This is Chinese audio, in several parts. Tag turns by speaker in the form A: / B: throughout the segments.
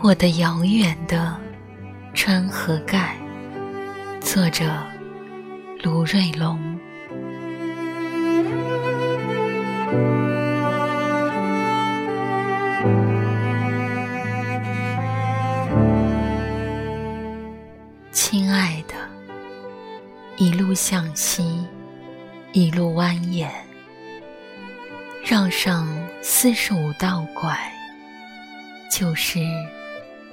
A: 我的遥远的川河盖，作者卢瑞龙。亲爱的，一路向西，一路蜿蜒，绕上四十五道拐，就是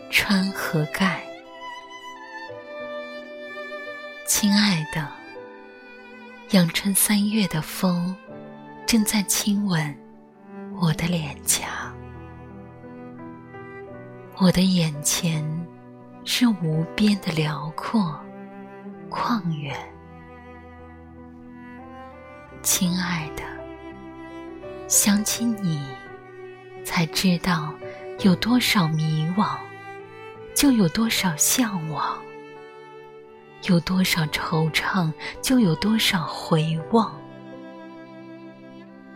A: 川河盖。亲爱的，阳春三月的风正在亲吻我的脸颊，我的眼前是无边的辽阔旷远。亲爱的，想起你，才知道有多少迷惘，就有多少向往；有多少惆怅，就有多少回望；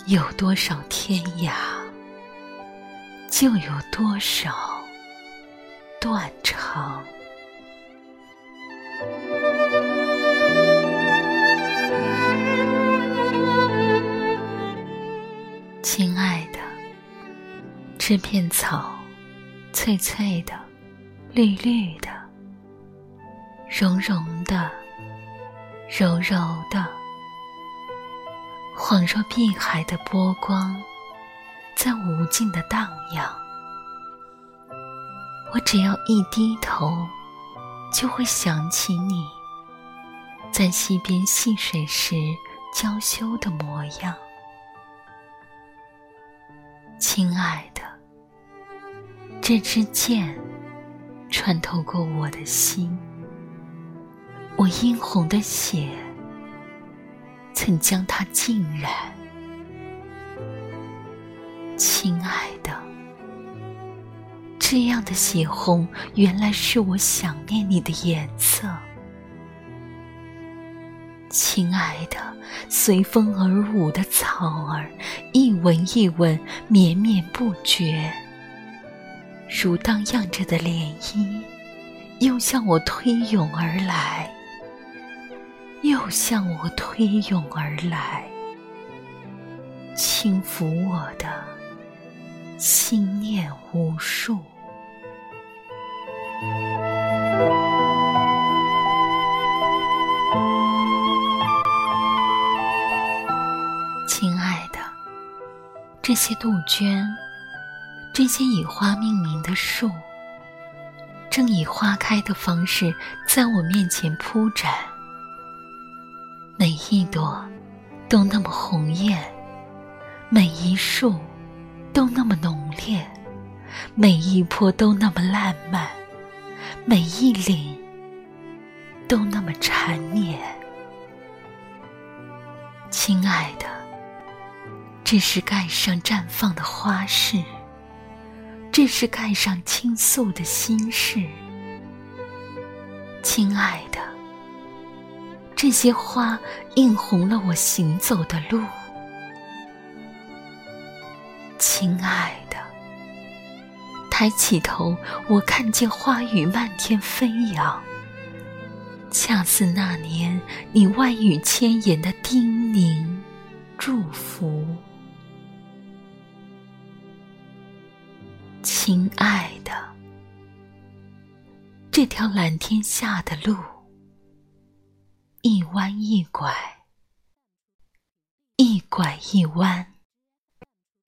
A: 有多少天涯，就有多少断肠。这片草，翠翠的，绿绿的，绒绒的，柔柔的，恍若碧海的波光，在无尽的荡漾。我只要一低头，就会想起你，在溪边戏水时娇羞的模样。亲爱，这支箭穿透过我的心，我殷红的血曾将它浸染。亲爱的，这样的血红，原来是我想念你的颜色。亲爱的，随风而舞的草儿，一吻一吻，绵绵不绝，如荡漾着的涟漪，又向我推涌而来，又向我推涌而来，轻抚我的心念无数。亲爱的，这些杜鹃，这些以花命名的树，正以花开的方式在我面前铺展。每一朵都那么红艳，每一树都那么浓烈，每一坡都那么烂漫，每一岭都那么缠绵。亲爱的。这是盖上绽放的花事，这是盖上倾诉的心事。亲爱的，这些花映红了我行走的路。亲爱的，抬起头，我看见花雨漫天飞扬，恰似那年你万语千言的叮咛、祝福。亲爱的，这条蓝天下的路，一弯一拐，一拐一弯，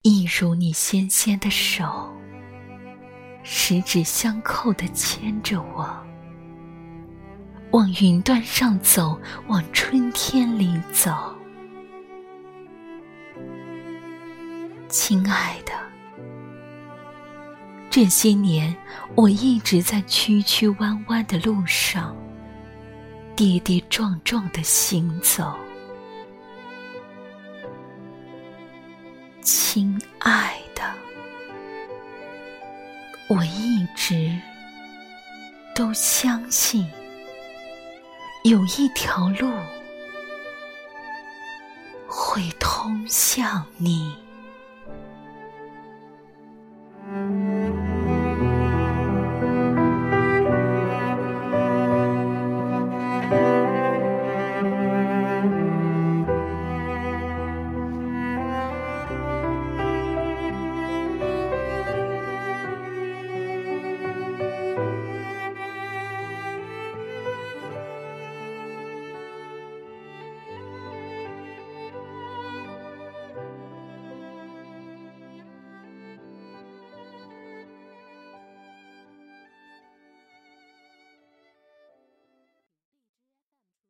A: 一如你纤纤的手，十指相扣的牵着我，往云端上走，往春天里走。亲爱的。这些年，我一直在曲曲弯弯的路上，跌跌撞撞的行走。亲爱的，我一直都相信，有一条路会通向你。